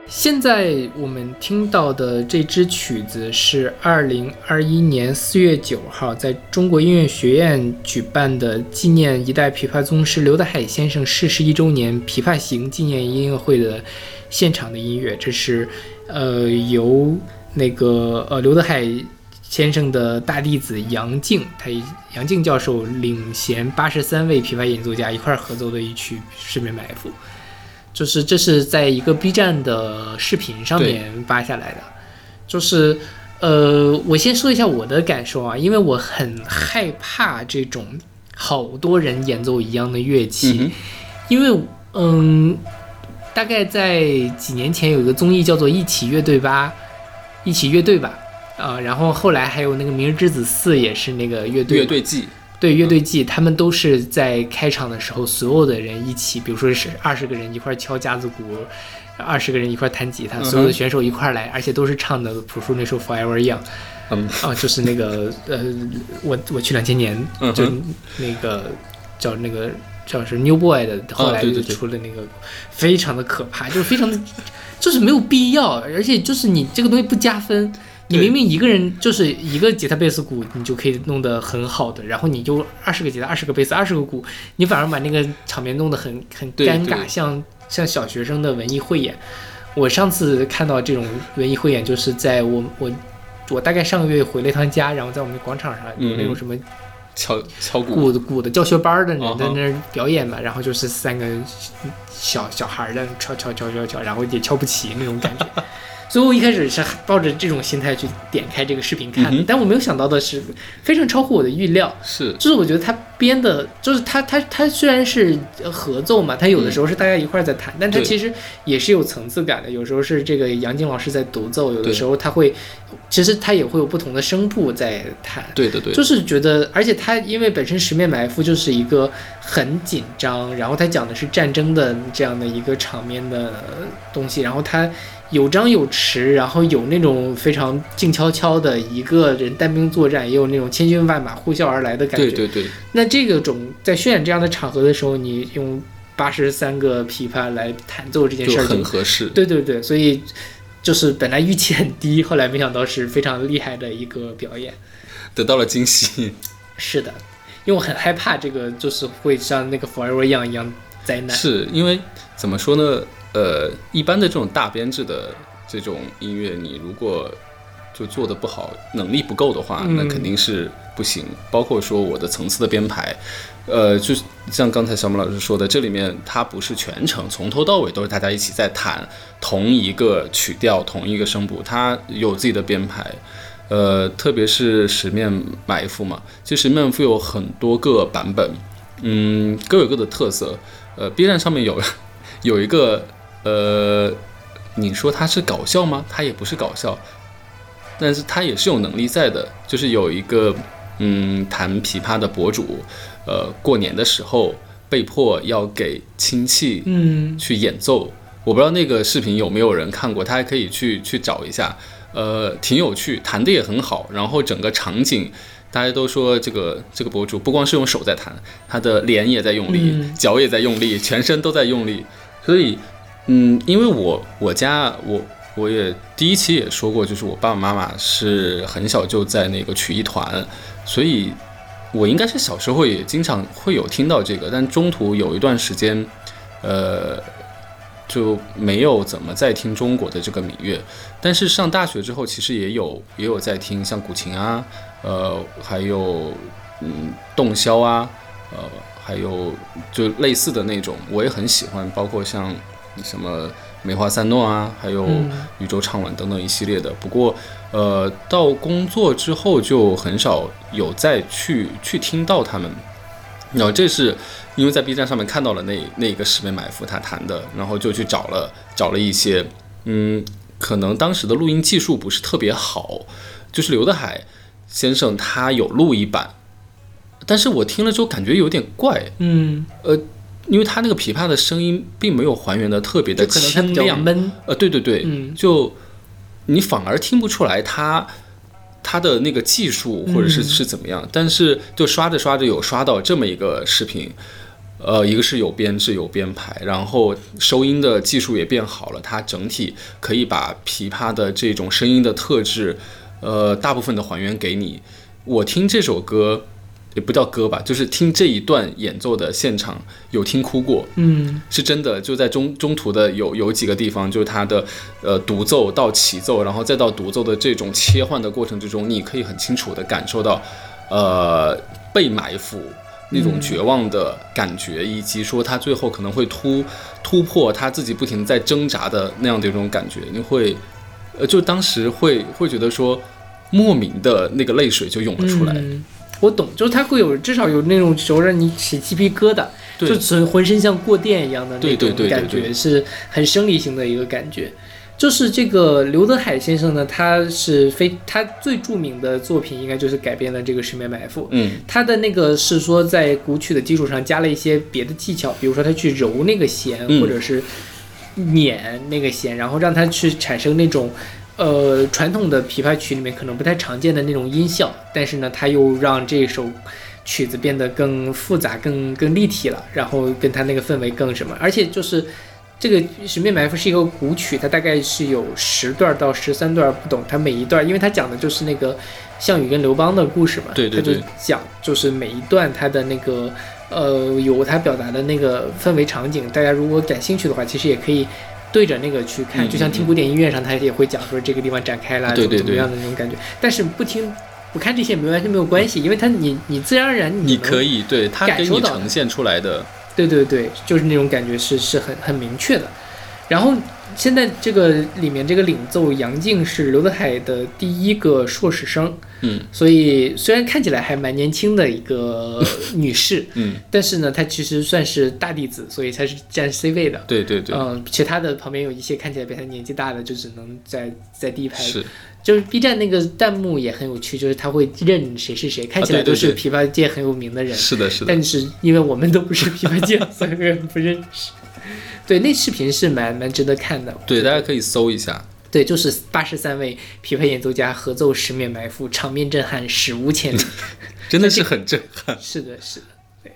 现在我们听到的这支曲子是二零二一年四月九号在中国音乐学院举办的纪念一代琵琶宗师刘德海先生逝世一周年琵琶行纪念音乐会的现场的音乐。这是呃由那个呃刘德海先生的大弟子杨静，他杨静教授领衔八十三位琵琶演奏家一块儿合奏的一曲《十面埋伏》。就是这是在一个 B 站的视频上面扒下来的，就是呃，我先说一下我的感受啊，因为我很害怕这种好多人演奏一样的乐器，嗯因为嗯，大概在几年前有一个综艺叫做《一起乐队吧》，一起乐队吧，啊、然后后来还有那个《明日之子四》也是那个乐队乐队季，对乐队季，他们都是在开场的时候，所有的人一起，比如说是二十个人一块儿敲架子鼓，二十个人一块儿弹吉他，所有的选手一块儿来，而且都是唱的朴树那首《Forever Young》嗯，啊，就是那个呃，我我去两千年就那个叫那个叫是 New Boy 的，后来就出了那个，非常的可怕，就是非常的，就是没有必要，而且就是你这个东西不加分。你明明一个人就是一个吉他、贝斯、鼓，你就可以弄得很好的，然后你就二十个吉他、二十个贝斯、二十个鼓，你反而把那个场面弄得很很尴尬，像像小学生的文艺汇演。我上次看到这种文艺汇演，就是在我我我大概上个月回了一趟家，然后在我们广场上有那种嗯什么敲敲鼓，鼓的鼓的教学班的人在那儿表演嘛，然后就是三个小小孩儿在那敲敲敲敲敲，然后也敲不齐那种感觉。所以我一开始是抱着这种心态去点开这个视频看的，嗯但我没有想到的是，非常超乎我的预料。是就是我觉得他编的，就是他他他虽然是呃合奏嘛，他有的时候是大家一块儿在弹，但他其实也是有层次感的。有时候是这个杨静老师在独奏，有的时候他会，其实他也会有不同的声部在弹。对的对，就是觉得，而且他因为本身《十面埋伏》就是一个很紧张，然后他讲的是战争的这样的一个场面的东西，然后他有张有弛，然后有那种非常静悄悄的一个人单兵作战，也有那种千军万马呼啸而来的感觉。对对对，那这个种在渲染这样的场合的时候，你用八十三个琵琶来弹奏这件事就儿，很合适。对对对，所以就是本来预期很低，后来没想到是非常厉害的一个表演。得到了惊喜。是的，因为我很害怕这个就是会像那个 Forever Young 一样灾难。是因为怎么说呢？呃，一般的这种大编制的这种音乐，你如果就做的不好，能力不够的话，嗯那肯定是不行。包括说我的层次的编排，呃，就像刚才小马老师说的，这里面它不是全程从头到尾都是大家一起在弹同一个曲调、同一个声部，它有自己的编排。呃，特别是十面埋伏嘛，其实十面埋伏有很多个版本，嗯，各有各的特色。呃，B 站上面有 有一个呃，你说它是搞笑吗？它也不是搞笑，但是它也是有能力在的。就是有一个嗯弹琵琶的博主，呃，过年的时候被迫要给亲戚嗯，去演奏。我不知道那个视频有没有人看过，大家可以去去找一下，呃，挺有趣，弹的也很好，然后整个场景。大家都说这个这个博主不光是用手在弹，他的脸也在用力，嗯脚也在用力，全身都在用力。所以，嗯，因为我我家我我也第一期也说过，就是我爸爸妈妈是很小就在那个曲艺团，所以我应该是小时候也经常会有听到这个，但中途有一段时间，呃，就没有怎么在听中国的这个民乐。但是上大学之后，其实也有也有在听像古琴啊，呃，还有嗯洞箫啊，呃，还有就类似的那种，我也很喜欢，包括像什么梅花三弄啊，还有嗯宇宙唱晚等等一系列的。不过，呃，到工作之后就很少有再去去听到他们。然后这是因为在 B 站上面看到了那那个十面埋伏他弹的，然后就去找了找了一些，嗯，可能当时的录音技术不是特别好，就是刘德海先生他有录一版，但是我听了之后感觉有点怪，嗯，因为他那个琵琶的声音并没有还原的特别的清亮，闷。呃，对对对，嗯。就你反而听不出来他他的那个技术或者是嗯。是怎么样，但是就刷着刷着有刷到这么一个视频，呃，一个是有编制有编排，然后收音的技术也变好了，它整体可以把琵琶的这种声音的特质，呃，大部分的还原给你。我听这首歌，也不叫歌吧，就是听这一段演奏的现场，有听哭过，嗯。是真的，就在中中途的有有几个地方，就是他的呃独奏到起奏，然后再到独奏的这种切换的过程之中，你可以很清楚的感受到，呃，被埋伏那种绝望的感觉，以及说他最后可能会突突破他自己不停在挣扎的那样的一种感觉，你会，呃，就当时会会觉得说，莫名的那个泪水就涌了出来，嗯，我懂，就是它会有至少有那种时候让你起鸡皮疙瘩，对就浑身像过电一样的那种感觉，对对对是很生理性的一个感觉。就是这个刘德海先生呢，他是非他最著名的作品应该就是改编了这个《十面埋伏》。嗯他的那个是说在古曲的基础上加了一些别的技巧，比如说他去揉那个弦，嗯或者是捻那个弦，然后让它去产生那种。呃，传统的琵琶曲里面可能不太常见的那种音效，但是呢，它又让这首曲子变得更复杂、更更立体了，然后跟它那个氛围更什么，而且就是这个《十面埋伏》是一个古曲，它大概是有十段到十三段不懂，它每一段，因为它讲的就是那个项羽跟刘邦的故事嘛，它就对对对讲就是每一段它的那个呃有它表达的那个氛围场景，大家如果感兴趣的话，其实也可以。对着那个去看，嗯就像听古典音乐上，他也会讲说这个地方展开了，怎么怎么样的那种感觉。但是不听不看这些没完全没有关系，因为他你你自然而然你能可以对他给你呈现出来的，对对对，就是那种感觉是是很很明确的。然后现在这个里面这个领奏杨静是刘德海的第一个硕士生，嗯所以虽然看起来还蛮年轻的一个 女士，嗯，但是呢，她其实算是大弟子，所以她是占 C 位的。对对对，嗯，其他的旁边有一些看起来比她年纪大的，就只能在在第一排。是就是 B 站那个弹幕也很有趣，就是他会认谁是谁，看起来都是琵琶界很有名的人。是的是的，但是因为我们都不是琵琶界，所以不认识。对，那视频是蛮蛮值得看的。对，大家可以搜一下。对，就是八十三位琵琶演奏家合奏《十面埋伏》，场面震撼，史无前例。真的是很震撼。是的，是的，对，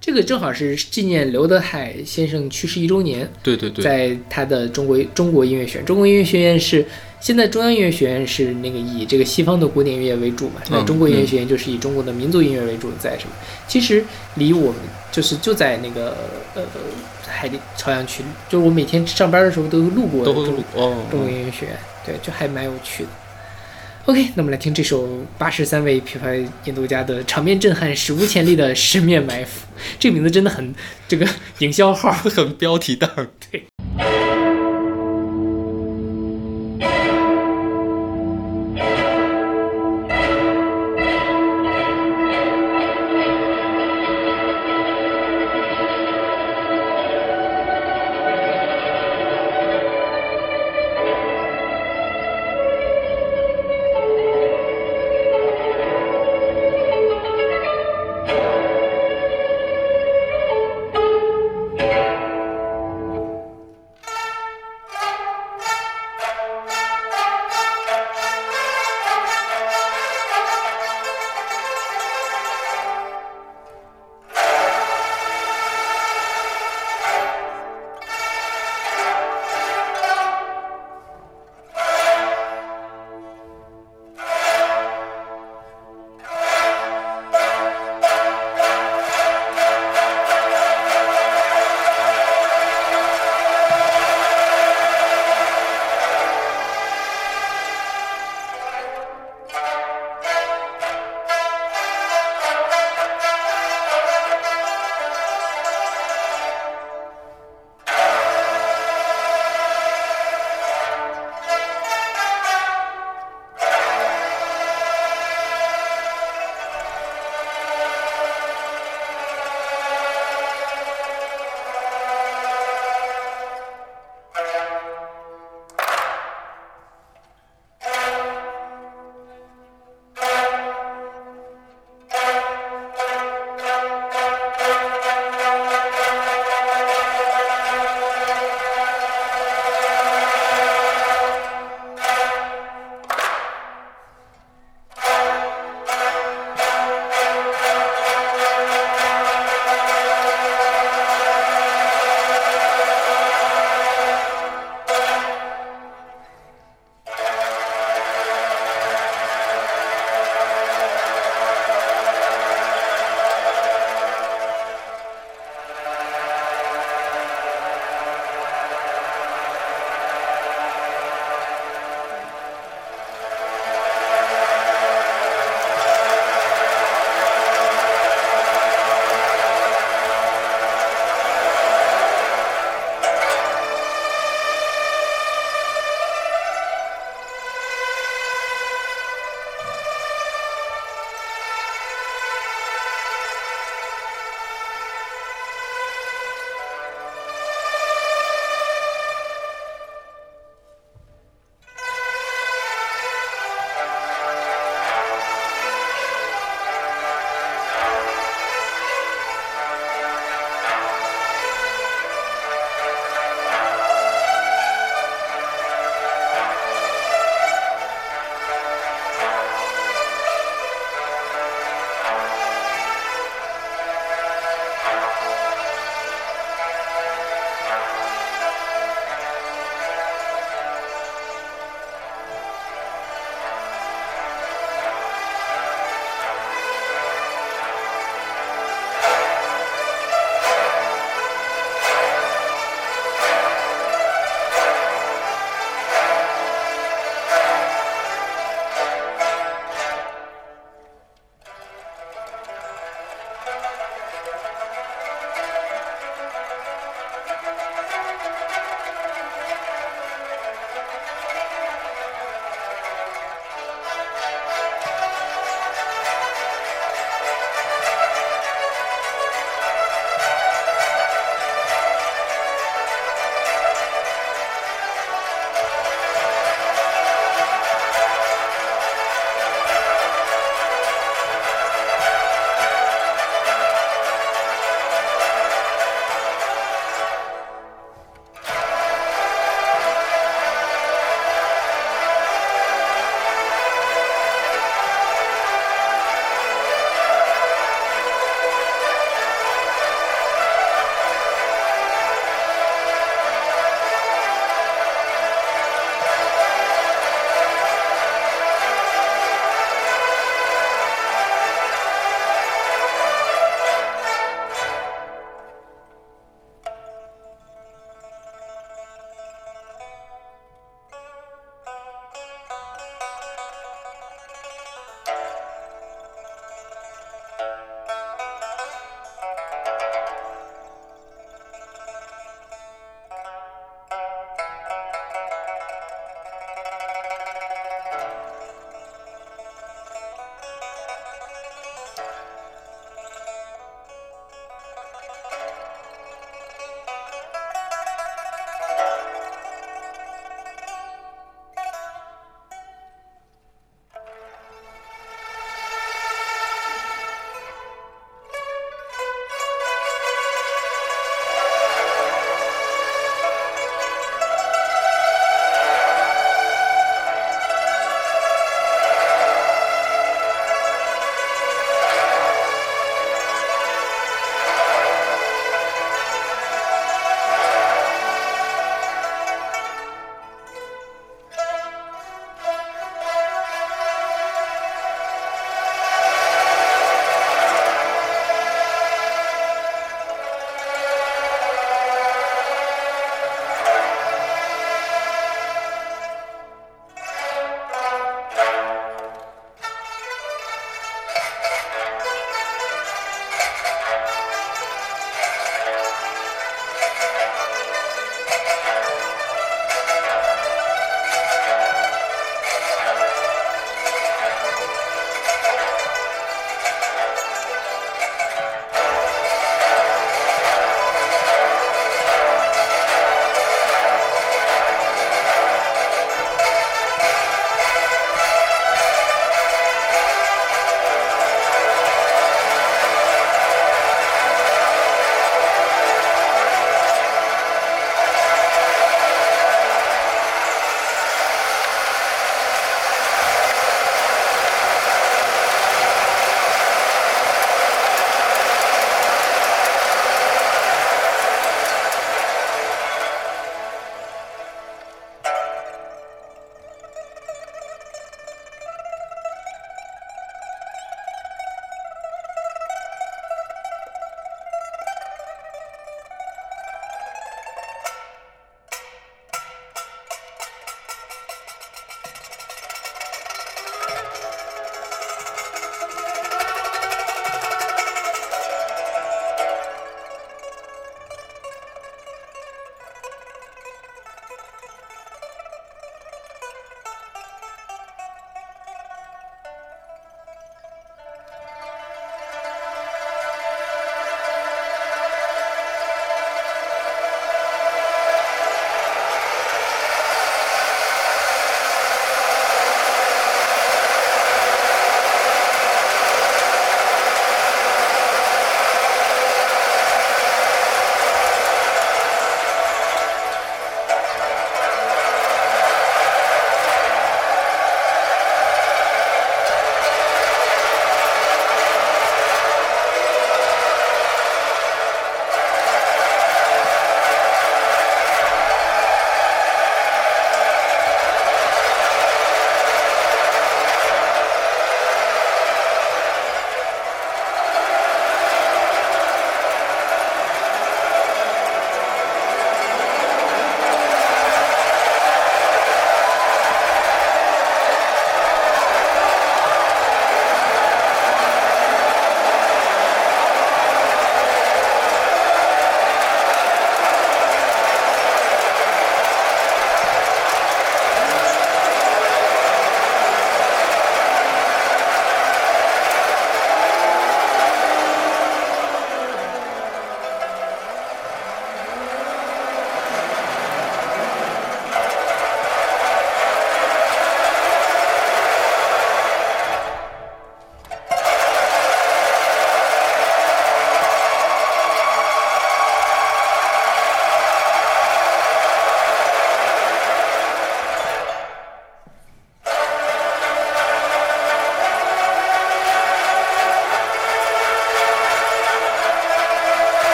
这个正好是纪念刘德海先生去世一周年，对对对，在他的中国中国音乐学院，中国音乐学院是现在中央音乐学院是那个以这个西方的古典音乐为主嘛，那嗯中国音乐学院就是以中国的民族音乐为主，在什么？其实离我们就是就在那个呃海淀朝阳区，就是我每天上班的时候都路过中都会录哦。中国音乐学院，对，就还蛮有趣的。OK，那我们来听这首八十三位琵琶演奏家的场面震撼、史无前例的《十面埋伏》，这个名字真的很这个营销号。很标题党。对。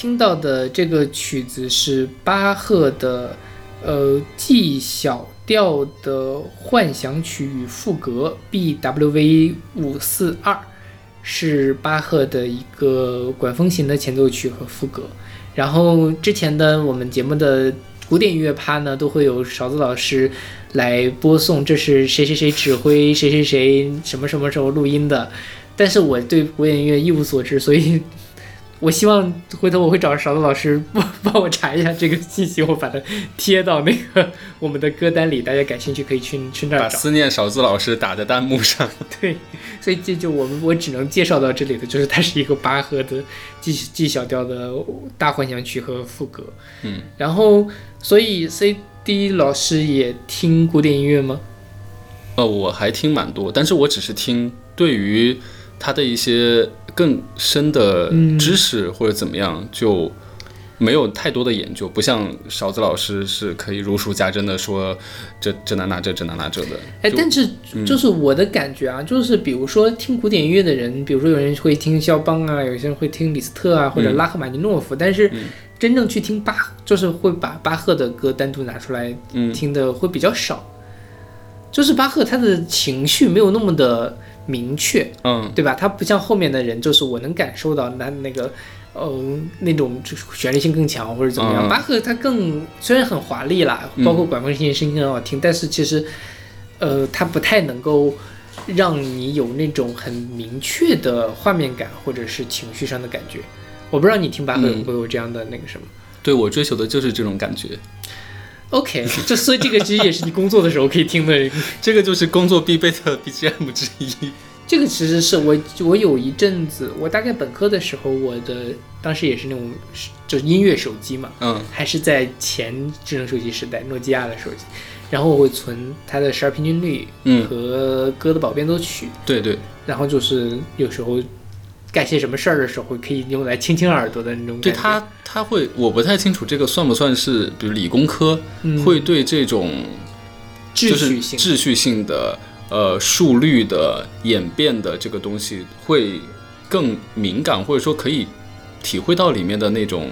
听到的这个曲子是巴赫的呃 G 小调的幻想曲与赋格 BWV 五四二，是巴赫的一个管风琴的前奏曲和赋格。然后之前的我们节目的古典音乐趴呢，都会有勺子老师来播送，这是谁谁谁指挥谁谁谁什么什么时候录音的。但是我对古典音乐一无所知，所以我希望回头我会找勺子老师帮帮我查一下这个信息，我把它贴到那个我们的歌单里，大家感兴趣可以去去那把儿找。思念勺子老师打在弹幕上。对，所以这就我们我只能介绍到这里的，就是它是一个巴赫的 G G 小调的大幻想曲和副歌。嗯，然后所以 CD 老师也听古典音乐吗？呃，我还听蛮多，但是我只是听对于他的一些更深的嗯知识或者怎么样，就没有太多的研究，不像勺子老师是可以如数家珍的说这这那那这这那那这的。哎，但是嗯就是我的感觉啊，就是比如说听古典音乐的人，比如说有人会听肖邦啊，有些人会听李斯特啊，或者嗯拉赫玛尼诺夫，但是嗯真正去听巴，就是会把巴赫的歌单独拿出来嗯听的会比较少。就是巴赫他的情绪没有那么的明确，嗯对吧？他不像后面的人，就是我能感受到那那个，呃，那种就是旋律性更强或者怎么样。嗯巴赫他更虽然很华丽啦，包括管风琴声音很好听，但是其实，呃，他不太能够让你有那种很明确的画面感或者是情绪上的感觉。我不知道你听巴赫嗯会不会有这样的那个什么。对我追求的就是这种感觉，OK，这所以这个其实也是你工作的时候可以听的 这个就是工作必备的 BGM 之一。这个其实是我我有一阵子，我大概本科的时候，我的当时也是那种就是音乐手机嘛，嗯。还是在前智能手机时代，诺基亚的手机，然后我会存它的十二平均律嗯，和歌的保变奏曲，对对，然后就是有时候干些什么事儿的时候，可以用来清清耳朵的那种感觉。对他他会，我不太清楚这个算不算是，比如理工科、嗯。会对这种秩序性，秩序性的呃数律的演变的这个东西会更敏感，或者说可以体会到里面的那种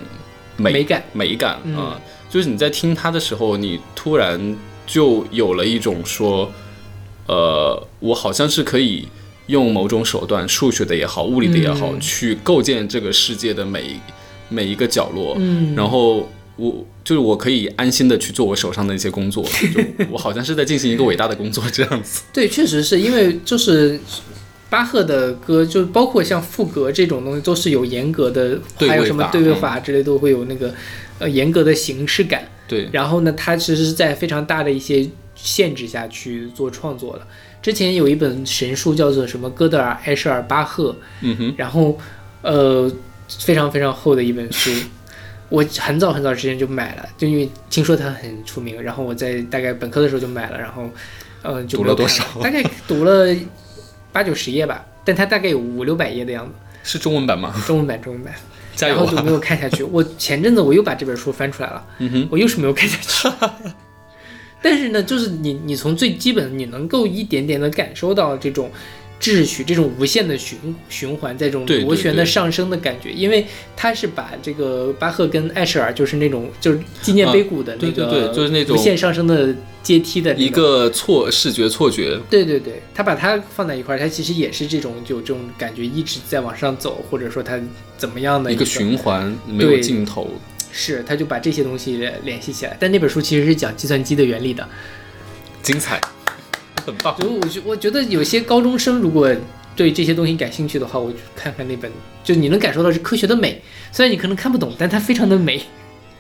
美美感。美感啊、嗯就是你在听他的时候，你突然就有了一种说，呃，我好像是可以用某种手段，数学的也好，物理的也好，嗯去构建这个世界的每每一个角落，嗯，然后我就是我可以安心的去做我手上的一些工作，就我好像是在进行一个伟大的工作这样子。对，确实是因为就是巴赫的歌，就包括像赋格这种东西，都是有严格的，还有什么对位法之类都会有那个呃严格的形式感。对，然后呢，他其实是在非常大的一些限制下去做创作了。之前有一本神书叫做什么哥德尔、埃舍尔、巴赫，嗯哼，然后呃非常非常厚的一本书，我很早很早之前就买了，就因为听说它很出名，然后我在大概本科的时候就买了，然后呃就读了多少大概读了 八九十页吧，但它大概有五六百页的样子，是中文版吗？中文版中文版，加油啊！然后就没有看下去。我前阵子我又把这本书翻出来了。嗯哼，我又是没有看下去。但是呢，就是你你从最基本，你能够一点点的感受到这种秩序，这种无限的循循环，在这种对对螺旋的上升的感觉，因为他是把这个巴赫跟艾舍尔就是那种就是纪念碑谷的那对对个对就是那种无限上升的阶梯的那一个错视觉错觉，对对对，他把它放在一块儿，它其实也是这种有这种感觉一直在往上走，或者说它怎么样的个一个循环没有尽头。是，他就把这些东西联系起来。但那本书其实是讲计算机的原理的，精彩，很棒。就我觉我觉得有些高中生如果对这些东西感兴趣的话，我就看看那本，就你能感受到是科学的美，虽然你可能看不懂，但它非常的美。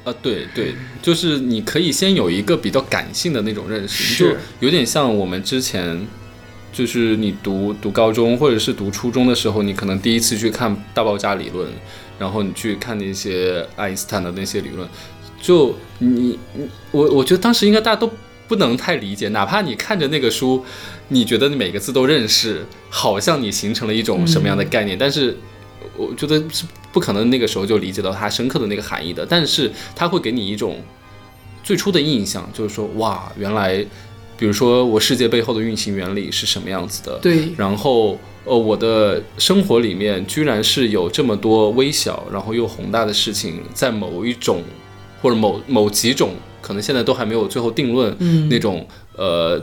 啊，对对，就是你可以先有一个比较感性的那种认识，就有点像我们之前，就是你读读高中或者是读初中的时候，你可能第一次去看大爆炸理论，然后你去看那些爱因斯坦的那些理论，就你你我我觉得当时应该大家都不能太理解，哪怕你看着那个书，你觉得你每个字都认识，好像你形成了一种什么样的概念，但是我觉得是不可能那个时候就理解到它深刻的那个含义的，但是它会给你一种最初的印象，就是说哇，原来比如说我世界背后的运行原理是什么样子的，对。然后呃，我的生活里面居然是有这么多微小，然后又宏大的事情，在某一种或者某某几种，可能现在都还没有最后定论，嗯。那种呃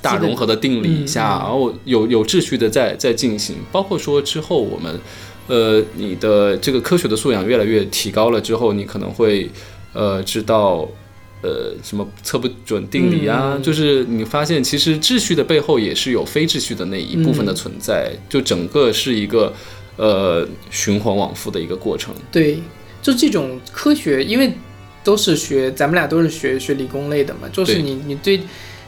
大融合的定理下，然后有有秩序的在在进行，包括说之后我们呃你的这个科学的素养越来越提高了之后，你可能会呃知道。呃，什么测不准定理啊？嗯就是你发现，其实秩序的背后也是有非秩序的那一部分的嗯存在，就整个是一个呃循环往复的一个过程。对，就这种科学，因为都是学，咱们俩都是学学理工类的嘛，就是对你你对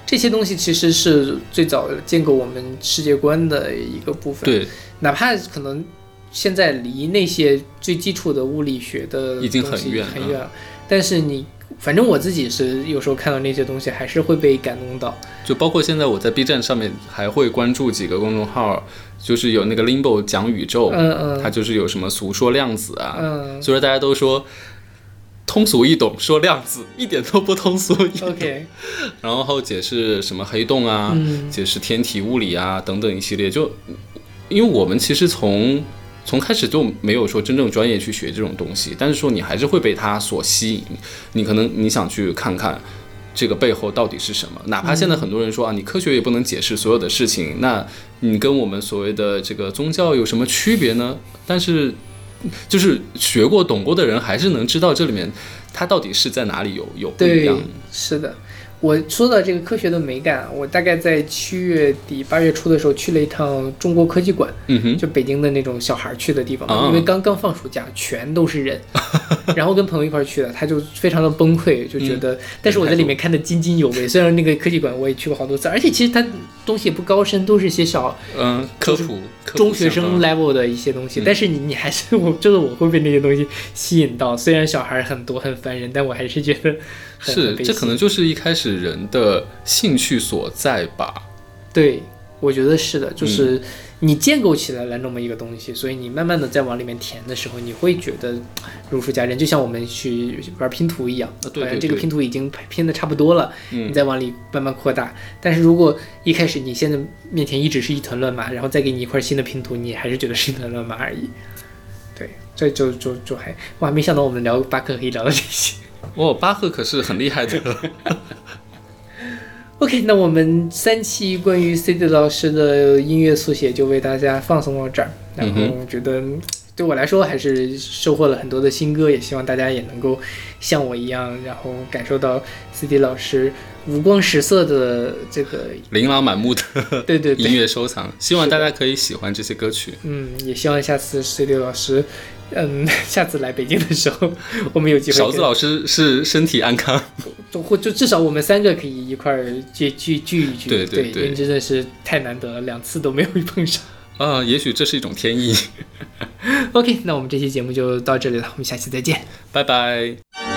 这些东西其实是最早建构我们世界观的一个部分。，对，哪怕可能现在离那些最基础的物理学的已经很远很远了，但是你反正我自己是有时候看到那些东西，还是会被感动到。就包括现在我在 B 站上面还会关注几个公众号，就是有那个 Limbo 讲宇宙，嗯嗯。它就是有什么俗说量子啊，嗯。所以说大家都说通俗易懂，说量子一点都不通俗易懂。，OK，然后解释什么黑洞啊，嗯。解释天体物理啊等等一系列，就因为我们其实从从开始就没有说真正专业去学这种东西，但是说你还是会被它所吸引，你可能你想去看看。这个背后到底是什么？哪怕现在很多人说啊，你科学也不能解释所有的事情，那你跟我们所谓的这个宗教有什么区别呢？但是，就是学过、懂过的人，还是能知道这里面它到底是在哪里有有不一样。，是的。我说到这个科学的美感，我大概在七月底八月初的时候去了一趟中国科技馆，嗯哼，就北京的那种小孩去的地方，啊因为刚刚放暑假，全都是人，然后跟朋友一块去的，他就非常的崩溃，就觉嗯得，但是我在里面看得津津有味。虽然那个科技馆我也去过好多次，而且其实它东西也不高深，都是些小嗯，科普，科普中学生 level 的一些东西，嗯。但是你你还是我就是我会被那些东西吸引到，虽然小孩很多很烦人，但我还是觉得是这可能就是一开始人的兴趣所在吧。对，我觉得是的，嗯就是你建构起来了那么一个东西，所以你慢慢的在往里面填的时候，你会觉得如数家珍，就像我们去玩拼图一样，啊对这个拼图已经拼的差不多了，你嗯，再往里慢慢扩大。但是如果一开始你现在面前一直是一团乱麻，然后再给你一块新的拼图，你还是觉得是一团乱麻而已。对，这就就就还哇，没想到我们聊巴克可以聊到这些。哦，巴赫可是很厉害的。OK，那我们三期关于 CD 老师的音乐速写就为大家放送到这儿。然后嗯我觉得对我来说还是收获了很多的新歌，也希望大家也能够像我一样，然后感受到 CD 老师五光十色的这个，琳琅满目的 对对音，乐收藏，希望大家可以喜欢这些歌曲。嗯，也希望下次 CD 老师，嗯，下次来北京的时候，我们有机会跟勺子老师是身体安康，就或就至少我们三个可以一块儿聚聚聚一聚，对对对因为真的是太难得了，两次都没有碰上。啊，也许这是一种天意。OK，那我们这期节目就到这里了，我们下期再见。拜拜。